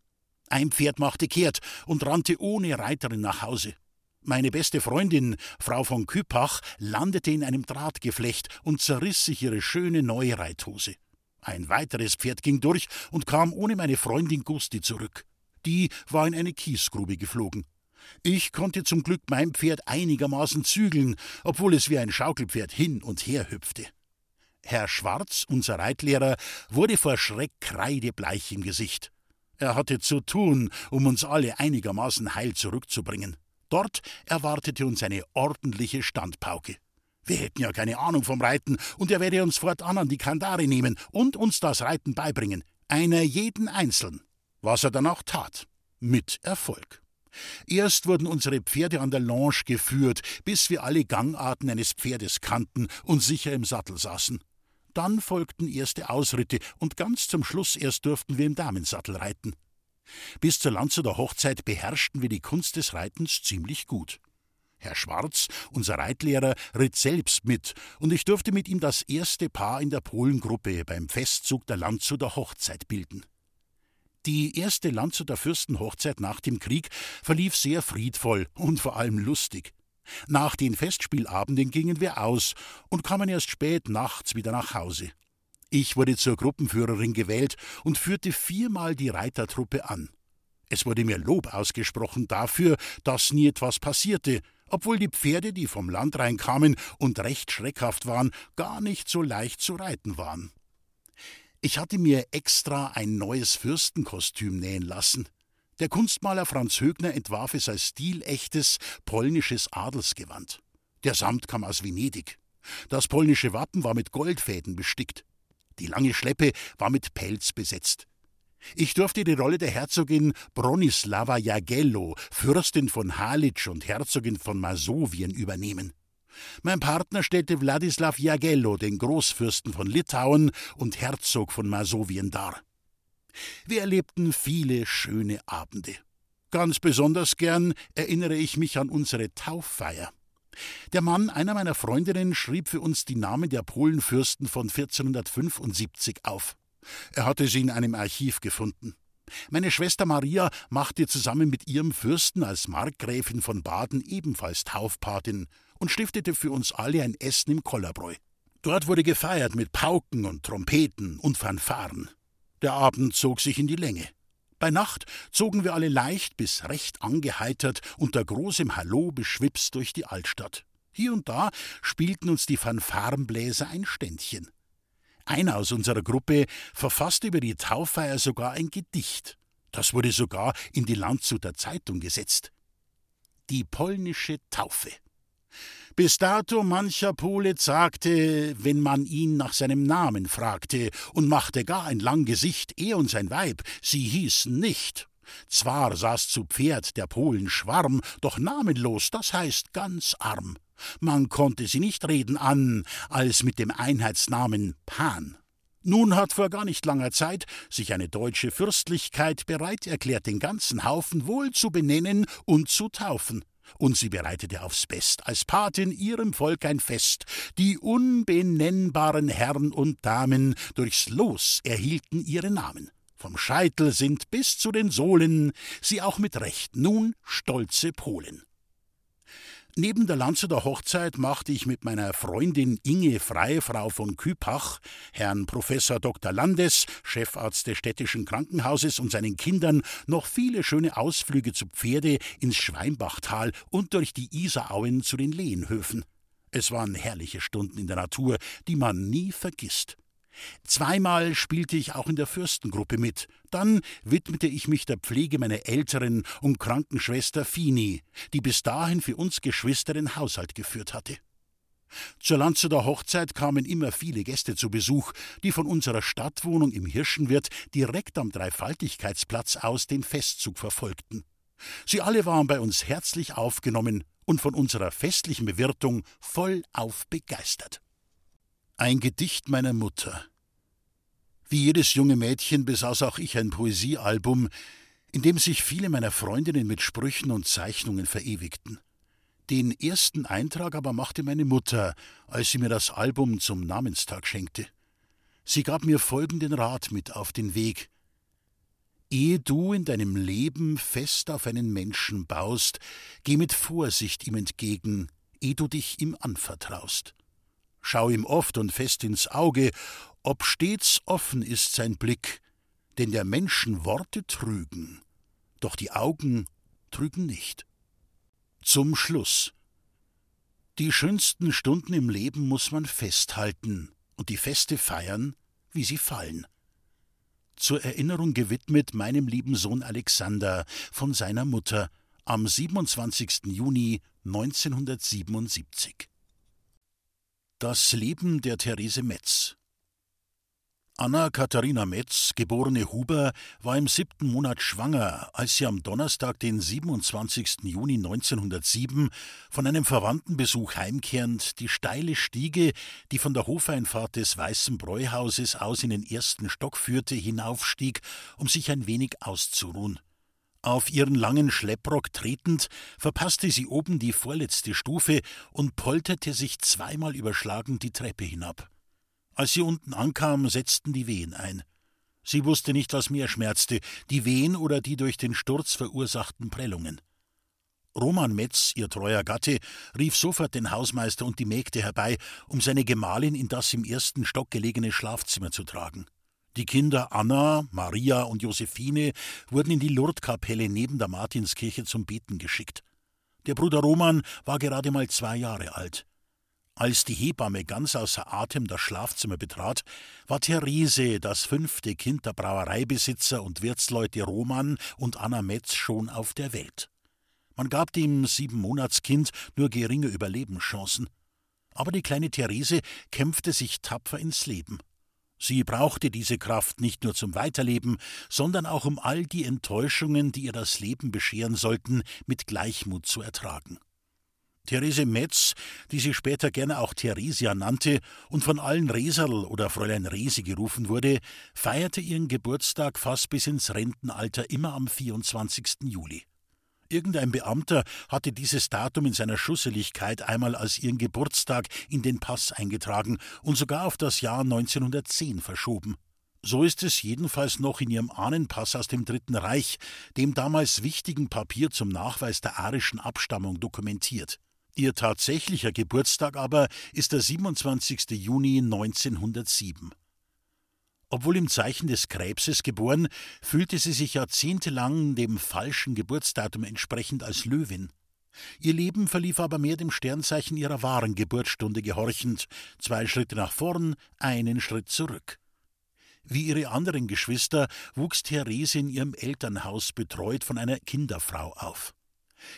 Ein Pferd machte kehrt und rannte ohne Reiterin nach Hause. Meine beste Freundin, Frau von Küpach, landete in einem Drahtgeflecht und zerriss sich ihre schöne neue Reithose. Ein weiteres Pferd ging durch und kam ohne meine Freundin Gusti zurück. Die war in eine Kiesgrube geflogen. Ich konnte zum Glück mein Pferd einigermaßen zügeln, obwohl es wie ein Schaukelpferd hin und her hüpfte. Herr Schwarz, unser Reitlehrer, wurde vor Schreck kreidebleich im Gesicht. Er hatte zu tun, um uns alle einigermaßen heil zurückzubringen. Dort erwartete uns eine ordentliche Standpauke. Wir hätten ja keine Ahnung vom Reiten, und er werde uns fortan an die Kandare nehmen und uns das Reiten beibringen, einer jeden einzeln. Was er dann auch tat. Mit Erfolg. Erst wurden unsere Pferde an der Longe geführt, bis wir alle Gangarten eines Pferdes kannten und sicher im Sattel saßen. Dann folgten erste Ausritte, und ganz zum Schluss erst durften wir im Damensattel reiten. Bis zur Landshuter Hochzeit beherrschten wir die Kunst des Reitens ziemlich gut. Herr Schwarz, unser Reitlehrer, ritt selbst mit, und ich durfte mit ihm das erste Paar in der Polengruppe beim Festzug der Landshuter Hochzeit bilden. Die erste Landshuter Fürstenhochzeit nach dem Krieg verlief sehr friedvoll und vor allem lustig. Nach den Festspielabenden gingen wir aus und kamen erst spät nachts wieder nach Hause. Ich wurde zur Gruppenführerin gewählt und führte viermal die Reitertruppe an. Es wurde mir Lob ausgesprochen dafür, dass nie etwas passierte, obwohl die Pferde, die vom Land reinkamen und recht schreckhaft waren, gar nicht so leicht zu reiten waren. Ich hatte mir extra ein neues Fürstenkostüm nähen lassen. Der Kunstmaler Franz Högner entwarf es als stilechtes polnisches Adelsgewand. Der Samt kam aus Venedig. Das polnische Wappen war mit Goldfäden bestickt. Die lange Schleppe war mit Pelz besetzt. Ich durfte die Rolle der Herzogin Bronislava Jagello, Fürstin von Halitsch und Herzogin von Masowien, übernehmen. Mein Partner stellte Wladislaw Jagello, den Großfürsten von Litauen und Herzog von Masowien, dar. Wir erlebten viele schöne Abende. Ganz besonders gern erinnere ich mich an unsere Tauffeier. Der Mann einer meiner Freundinnen schrieb für uns die Namen der Polenfürsten von 1475 auf. Er hatte sie in einem Archiv gefunden. Meine Schwester Maria machte zusammen mit ihrem Fürsten als Markgräfin von Baden ebenfalls Taufpatin und stiftete für uns alle ein Essen im Kollerbräu. Dort wurde gefeiert mit Pauken und Trompeten und Fanfaren. Der Abend zog sich in die Länge. Bei Nacht zogen wir alle leicht bis recht angeheitert unter großem Hallo beschwipst durch die Altstadt. Hier und da spielten uns die Fanfarenbläser ein Ständchen. Einer aus unserer Gruppe verfasste über die Tauffeier sogar ein Gedicht. Das wurde sogar in die Landshuter Zeitung gesetzt. Die polnische Taufe. Bis dato mancher Pole sagte, wenn man ihn nach seinem Namen fragte, und machte gar ein lang Gesicht, er und sein Weib, sie hießen nicht. Zwar saß zu Pferd der Polen Schwarm, doch namenlos, das heißt ganz arm. Man konnte sie nicht reden an, als mit dem Einheitsnamen Pan. Nun hat vor gar nicht langer Zeit sich eine deutsche Fürstlichkeit bereit erklärt, den ganzen Haufen wohl zu benennen und zu taufen. Und sie bereitete aufs Best als Patin ihrem Volk ein Fest. Die unbenennbaren Herren und Damen durchs Los erhielten ihre Namen. Vom Scheitel sind bis zu den Sohlen sie auch mit Recht nun stolze Polen. Neben der Landshuter Hochzeit machte ich mit meiner Freundin Inge Freifrau von Küpach, Herrn Professor Dr. Landes, Chefarzt des städtischen Krankenhauses und seinen Kindern noch viele schöne Ausflüge zu Pferde ins Schweinbachtal und durch die Isarauen zu den Lehenhöfen. Es waren herrliche Stunden in der Natur, die man nie vergisst. Zweimal spielte ich auch in der Fürstengruppe mit. Dann widmete ich mich der Pflege meiner älteren und kranken Schwester Fini, die bis dahin für uns Geschwister den Haushalt geführt hatte. Zur Landshuter Hochzeit kamen immer viele Gäste zu Besuch, die von unserer Stadtwohnung im Hirschenwirt direkt am Dreifaltigkeitsplatz aus den Festzug verfolgten. Sie alle waren bei uns herzlich aufgenommen und von unserer festlichen Bewirtung vollauf begeistert. Ein Gedicht meiner Mutter. Wie jedes junge Mädchen besaß auch ich ein Poesiealbum, in dem sich viele meiner Freundinnen mit Sprüchen und Zeichnungen verewigten. Den ersten Eintrag aber machte meine Mutter, als sie mir das Album zum Namenstag schenkte. Sie gab mir folgenden Rat mit auf den Weg. Ehe du in deinem Leben fest auf einen Menschen baust, geh mit Vorsicht ihm entgegen, ehe du dich ihm anvertraust schau ihm oft und fest ins Auge, ob stets offen ist sein Blick, denn der Menschen Worte trügen, doch die Augen trügen nicht. Zum Schluss. Die schönsten Stunden im Leben muss man festhalten und die Feste feiern, wie sie fallen. Zur Erinnerung gewidmet meinem lieben Sohn Alexander von seiner Mutter am 27. Juni 1977. Das Leben der Therese Metz Anna Katharina Metz, geborene Huber, war im siebten Monat schwanger, als sie am Donnerstag, den 27. Juni 1907, von einem Verwandtenbesuch heimkehrend die steile Stiege, die von der Hofeinfahrt des Weißen Bräuhauses aus in den ersten Stock führte, hinaufstieg, um sich ein wenig auszuruhen. Auf ihren langen Schlepprock tretend, verpasste sie oben die vorletzte Stufe und polterte sich zweimal überschlagend die Treppe hinab. Als sie unten ankam, setzten die Wehen ein. Sie wusste nicht, was mehr schmerzte, die Wehen oder die durch den Sturz verursachten Prellungen. Roman Metz, ihr treuer Gatte, rief sofort den Hausmeister und die Mägde herbei, um seine Gemahlin in das im ersten Stock gelegene Schlafzimmer zu tragen. Die Kinder Anna, Maria und Josephine wurden in die Lourdeskapelle neben der Martinskirche zum Beten geschickt. Der Bruder Roman war gerade mal zwei Jahre alt. Als die Hebamme ganz außer Atem das Schlafzimmer betrat, war Therese, das fünfte Kind der Brauereibesitzer und Wirtsleute Roman und Anna Metz, schon auf der Welt. Man gab dem Siebenmonatskind nur geringe Überlebenschancen. Aber die kleine Therese kämpfte sich tapfer ins Leben. Sie brauchte diese Kraft nicht nur zum Weiterleben, sondern auch um all die Enttäuschungen, die ihr das Leben bescheren sollten, mit Gleichmut zu ertragen. Therese Metz, die sie später gerne auch Theresia nannte und von allen Reserl oder Fräulein Resi gerufen wurde, feierte ihren Geburtstag fast bis ins Rentenalter immer am 24. Juli. Irgendein Beamter hatte dieses Datum in seiner Schusseligkeit einmal als ihren Geburtstag in den Pass eingetragen und sogar auf das Jahr 1910 verschoben. So ist es jedenfalls noch in ihrem Ahnenpass aus dem Dritten Reich, dem damals wichtigen Papier zum Nachweis der arischen Abstammung, dokumentiert. Ihr tatsächlicher Geburtstag aber ist der 27. Juni 1907. Obwohl im Zeichen des Krebses geboren, fühlte sie sich jahrzehntelang dem falschen Geburtsdatum entsprechend als Löwin. Ihr Leben verlief aber mehr dem Sternzeichen ihrer wahren Geburtsstunde gehorchend, zwei Schritte nach vorn, einen Schritt zurück. Wie ihre anderen Geschwister wuchs Therese in ihrem Elternhaus betreut von einer Kinderfrau auf.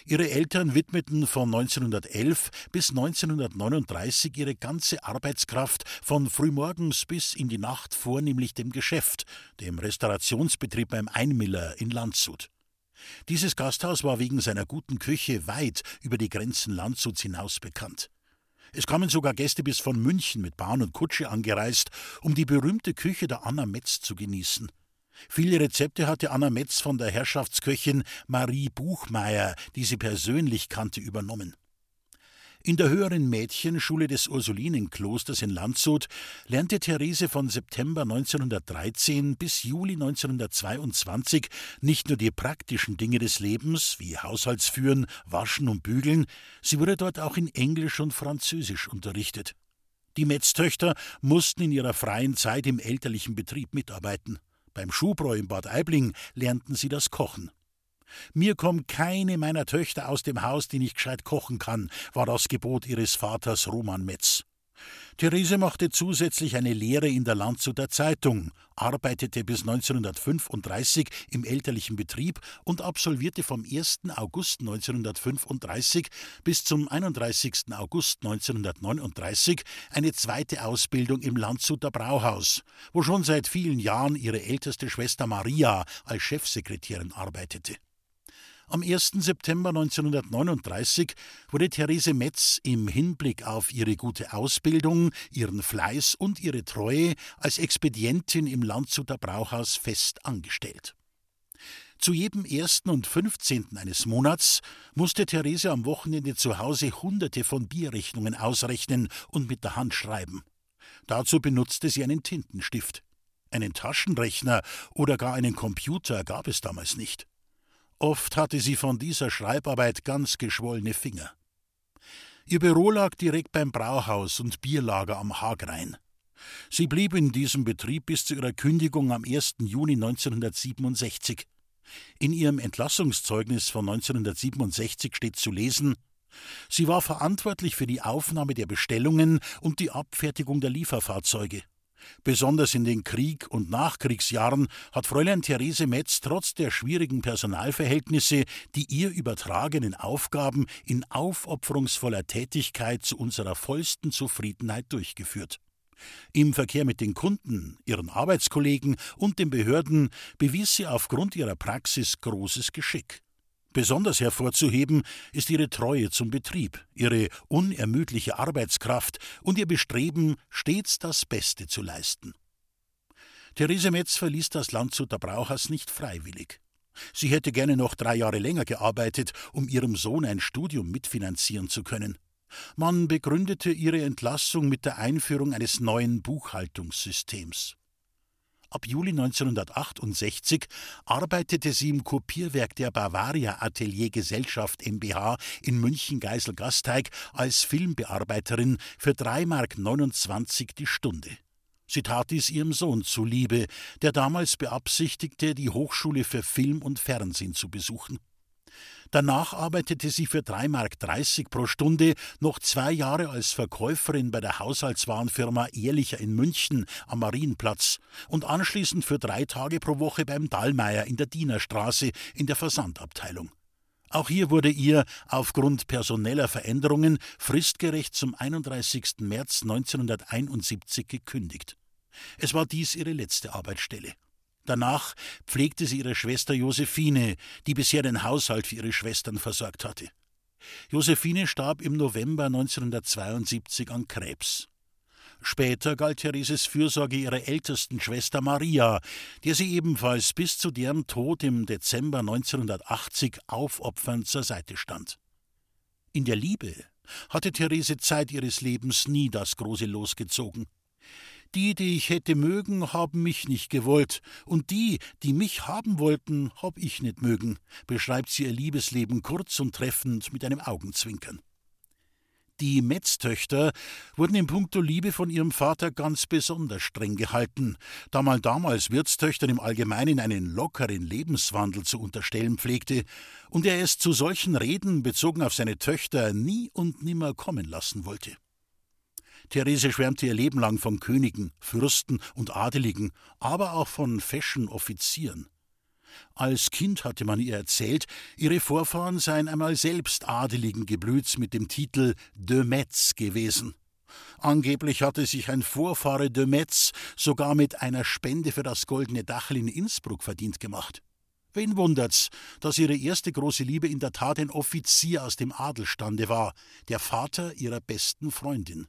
Ihre Eltern widmeten von 1911 bis 1939 ihre ganze Arbeitskraft von frühmorgens bis in die Nacht vornehmlich dem Geschäft, dem Restaurationsbetrieb beim Einmiller in Landshut. Dieses Gasthaus war wegen seiner guten Küche weit über die Grenzen Landshuts hinaus bekannt. Es kamen sogar Gäste bis von München mit Bahn und Kutsche angereist, um die berühmte Küche der Anna Metz zu genießen. Viele Rezepte hatte Anna Metz von der Herrschaftsköchin Marie Buchmeier, die sie persönlich kannte, übernommen. In der höheren Mädchenschule des Ursulinenklosters in Landshut lernte Therese von September 1913 bis Juli 1922 nicht nur die praktischen Dinge des Lebens wie Haushaltsführen, Waschen und Bügeln, sie wurde dort auch in Englisch und Französisch unterrichtet. Die Metztöchter mussten in ihrer freien Zeit im elterlichen Betrieb mitarbeiten. Beim Schuhbräu in Bad Aibling lernten sie das Kochen. Mir kommt keine meiner Töchter aus dem Haus, die nicht gescheit kochen kann, war das Gebot ihres Vaters Roman Metz. Therese machte zusätzlich eine Lehre in der Landshuter Zeitung, arbeitete bis 1935 im elterlichen Betrieb und absolvierte vom 1. August 1935 bis zum 31. August 1939 eine zweite Ausbildung im Landshuter Brauhaus, wo schon seit vielen Jahren ihre älteste Schwester Maria als Chefsekretärin arbeitete. Am 1. September 1939 wurde Therese Metz im Hinblick auf ihre gute Ausbildung, ihren Fleiß und ihre Treue als Expedientin im Landshuter Brauhaus fest angestellt. Zu jedem ersten und 15. eines Monats musste Therese am Wochenende zu Hause Hunderte von Bierrechnungen ausrechnen und mit der Hand schreiben. Dazu benutzte sie einen Tintenstift. Einen Taschenrechner oder gar einen Computer gab es damals nicht. Oft hatte sie von dieser Schreibarbeit ganz geschwollene Finger. Ihr Büro lag direkt beim Brauhaus und Bierlager am Hagrein. Sie blieb in diesem Betrieb bis zu ihrer Kündigung am 1. Juni 1967. In ihrem Entlassungszeugnis von 1967 steht zu lesen, Sie war verantwortlich für die Aufnahme der Bestellungen und die Abfertigung der Lieferfahrzeuge. Besonders in den Krieg- und Nachkriegsjahren hat Fräulein Therese Metz trotz der schwierigen Personalverhältnisse die ihr übertragenen Aufgaben in aufopferungsvoller Tätigkeit zu unserer vollsten Zufriedenheit durchgeführt. Im Verkehr mit den Kunden, ihren Arbeitskollegen und den Behörden bewies sie aufgrund ihrer Praxis großes Geschick. Besonders hervorzuheben ist ihre Treue zum Betrieb, ihre unermüdliche Arbeitskraft und ihr Bestreben, stets das Beste zu leisten. Therese Metz verließ das Landshuter Brauhaus nicht freiwillig. Sie hätte gerne noch drei Jahre länger gearbeitet, um ihrem Sohn ein Studium mitfinanzieren zu können. Man begründete ihre Entlassung mit der Einführung eines neuen Buchhaltungssystems. Ab Juli 1968 arbeitete sie im Kopierwerk der Bavaria Atelier Gesellschaft MBH in München-Geisel-Gasteig als Filmbearbeiterin für 3,29 Mark die Stunde. Sie tat dies ihrem Sohn zuliebe, der damals beabsichtigte, die Hochschule für Film und Fernsehen zu besuchen. Danach arbeitete sie für 3,30 Mark pro Stunde noch zwei Jahre als Verkäuferin bei der Haushaltswarenfirma Ehrlicher in München am Marienplatz und anschließend für drei Tage pro Woche beim Dallmeier in der Dienerstraße in der Versandabteilung. Auch hier wurde ihr aufgrund personeller Veränderungen fristgerecht zum 31. März 1971 gekündigt. Es war dies ihre letzte Arbeitsstelle. Danach pflegte sie ihre Schwester Josephine, die bisher den Haushalt für ihre Schwestern versorgt hatte. Josephine starb im November 1972 an Krebs. Später galt Thereses Fürsorge ihrer ältesten Schwester Maria, der sie ebenfalls bis zu deren Tod im Dezember 1980 aufopfernd zur Seite stand. In der Liebe hatte Therese Zeit ihres Lebens nie das große Los gezogen. Die, die ich hätte mögen, haben mich nicht gewollt, und die, die mich haben wollten, hab ich nicht mögen, beschreibt sie ihr Liebesleben kurz und treffend mit einem Augenzwinkern. Die Metztöchter wurden in puncto Liebe von ihrem Vater ganz besonders streng gehalten, da man damals Wirtstöchtern im Allgemeinen einen lockeren Lebenswandel zu unterstellen pflegte und er es zu solchen Reden bezogen auf seine Töchter nie und nimmer kommen lassen wollte. Therese schwärmte ihr Leben lang von Königen, Fürsten und Adeligen, aber auch von Fashion-Offizieren. Als Kind hatte man ihr erzählt, ihre Vorfahren seien einmal selbst adeligen Geblüts mit dem Titel de Metz gewesen. Angeblich hatte sich ein Vorfahre de Metz sogar mit einer Spende für das Goldene Dachel in Innsbruck verdient gemacht. Wen wundert's, dass ihre erste große Liebe in der Tat ein Offizier aus dem Adelstande war, der Vater ihrer besten Freundin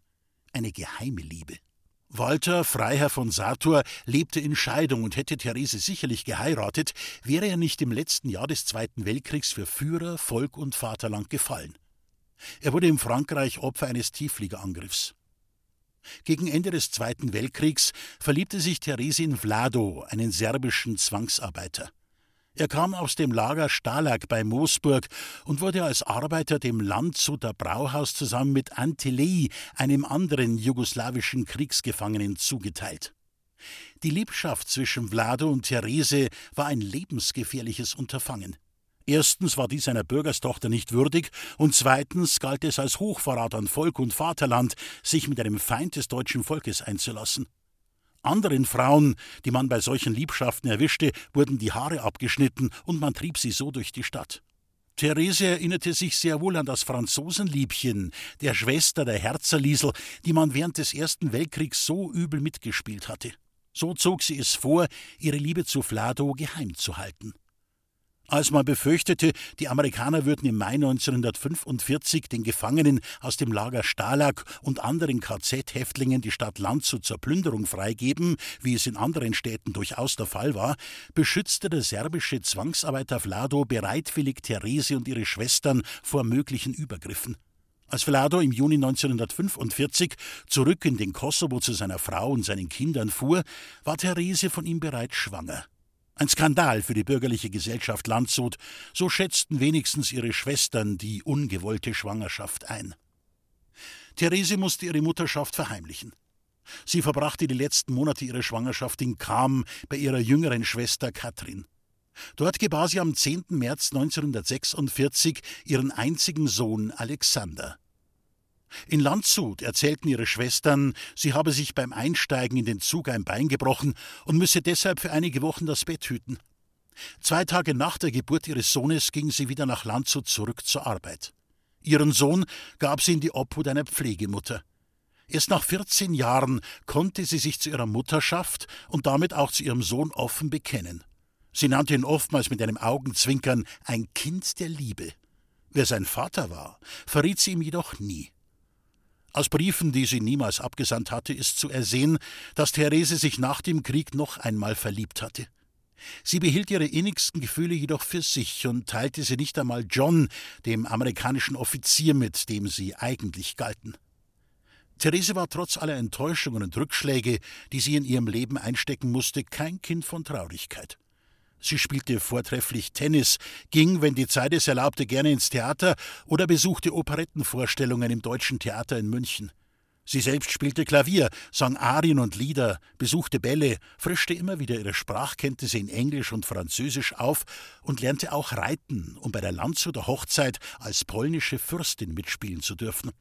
eine geheime Liebe. Walter, Freiherr von Sator, lebte in Scheidung und hätte Therese sicherlich geheiratet, wäre er nicht im letzten Jahr des Zweiten Weltkriegs für Führer, Volk und Vaterland gefallen. Er wurde in Frankreich Opfer eines Tieffliegerangriffs. Gegen Ende des Zweiten Weltkriegs verliebte sich Therese in Vlado, einen serbischen Zwangsarbeiter. Er kam aus dem Lager Stalag bei Moosburg und wurde als Arbeiter dem Landshuter Brauhaus zusammen mit Antilei, einem anderen jugoslawischen Kriegsgefangenen, zugeteilt. Die Liebschaft zwischen Vlado und Therese war ein lebensgefährliches Unterfangen. Erstens war dies einer Bürgerstochter nicht würdig, und zweitens galt es als Hochverrat an Volk und Vaterland, sich mit einem Feind des deutschen Volkes einzulassen. Anderen Frauen, die man bei solchen Liebschaften erwischte, wurden die Haare abgeschnitten und man trieb sie so durch die Stadt. Therese erinnerte sich sehr wohl an das Franzosenliebchen, der Schwester der Herzerliesel, die man während des Ersten Weltkriegs so übel mitgespielt hatte. So zog sie es vor, ihre Liebe zu Flado geheim zu halten. Als man befürchtete, die Amerikaner würden im Mai 1945 den Gefangenen aus dem Lager Stalag und anderen KZ-Häftlingen die Stadt Landshut zur Plünderung freigeben, wie es in anderen Städten durchaus der Fall war, beschützte der serbische Zwangsarbeiter Vlado bereitwillig Therese und ihre Schwestern vor möglichen Übergriffen. Als Vlado im Juni 1945 zurück in den Kosovo zu seiner Frau und seinen Kindern fuhr, war Therese von ihm bereits schwanger. Ein Skandal für die bürgerliche Gesellschaft Landshut, so schätzten wenigstens ihre Schwestern die ungewollte Schwangerschaft ein. Therese musste ihre Mutterschaft verheimlichen. Sie verbrachte die letzten Monate ihrer Schwangerschaft in Kam bei ihrer jüngeren Schwester Katrin. Dort gebar sie am 10. März 1946 ihren einzigen Sohn Alexander. In Landshut erzählten ihre Schwestern, sie habe sich beim Einsteigen in den Zug ein Bein gebrochen und müsse deshalb für einige Wochen das Bett hüten. Zwei Tage nach der Geburt ihres Sohnes ging sie wieder nach Landshut zurück zur Arbeit. Ihren Sohn gab sie in die Obhut einer Pflegemutter. Erst nach 14 Jahren konnte sie sich zu ihrer Mutterschaft und damit auch zu ihrem Sohn offen bekennen. Sie nannte ihn oftmals mit einem Augenzwinkern ein Kind der Liebe. Wer sein Vater war, verriet sie ihm jedoch nie. Aus Briefen, die sie niemals abgesandt hatte, ist zu ersehen, dass Therese sich nach dem Krieg noch einmal verliebt hatte. Sie behielt ihre innigsten Gefühle jedoch für sich und teilte sie nicht einmal John, dem amerikanischen Offizier, mit dem sie eigentlich galten. Therese war trotz aller Enttäuschungen und Rückschläge, die sie in ihrem Leben einstecken musste, kein Kind von Traurigkeit. Sie spielte vortrefflich Tennis, ging, wenn die Zeit es erlaubte, gerne ins Theater oder besuchte Operettenvorstellungen im Deutschen Theater in München. Sie selbst spielte Klavier, sang Arien und Lieder, besuchte Bälle, frischte immer wieder ihre Sprachkenntnisse in Englisch und Französisch auf und lernte auch reiten, um bei der Landshuter Hochzeit als polnische Fürstin mitspielen zu dürfen.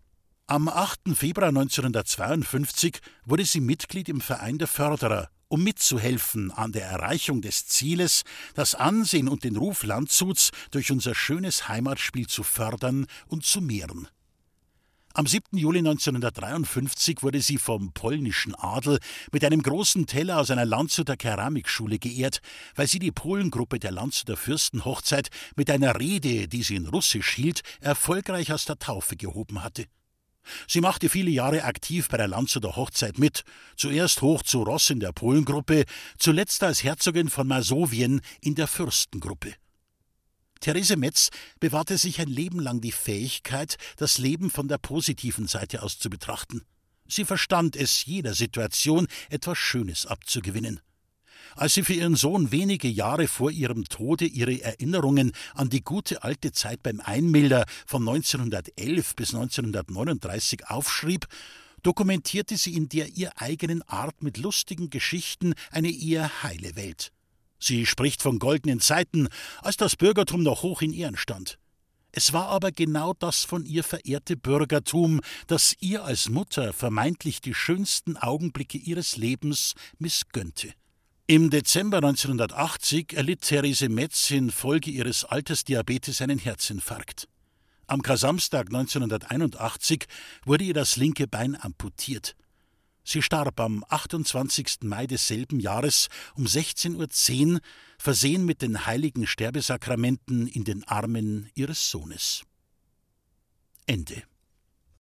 Am 8. Februar 1952 wurde sie Mitglied im Verein der Förderer um mitzuhelfen an der Erreichung des Zieles, das Ansehen und den Ruf Landshuts durch unser schönes Heimatspiel zu fördern und zu mehren. Am 7. Juli 1953 wurde sie vom polnischen Adel mit einem großen Teller aus einer Landshuter Keramikschule geehrt, weil sie die Polengruppe der Landshuter Fürstenhochzeit mit einer Rede, die sie in Russisch hielt, erfolgreich aus der Taufe gehoben hatte. Sie machte viele Jahre aktiv bei der Landshuter Hochzeit mit, zuerst hoch zu Ross in der Polengruppe, zuletzt als Herzogin von Masowien in der Fürstengruppe. Therese Metz bewahrte sich ein Leben lang die Fähigkeit, das Leben von der positiven Seite aus zu betrachten. Sie verstand es, jeder Situation etwas Schönes abzugewinnen. Als sie für ihren Sohn wenige Jahre vor ihrem Tode ihre Erinnerungen an die gute alte Zeit beim Einmilder von 1911 bis 1939 aufschrieb, dokumentierte sie in der ihr eigenen Art mit lustigen Geschichten eine eher heile Welt. Sie spricht von goldenen Zeiten, als das Bürgertum noch hoch in Ehren stand. Es war aber genau das von ihr verehrte Bürgertum, das ihr als Mutter vermeintlich die schönsten Augenblicke ihres Lebens missgönnte. Im Dezember 1980 erlitt Therese Metz infolge ihres Altersdiabetes einen Herzinfarkt. Am Kasamstag 1981 wurde ihr das linke Bein amputiert. Sie starb am 28. Mai desselben Jahres um 16.10 Uhr, versehen mit den heiligen Sterbesakramenten in den Armen ihres Sohnes. Ende.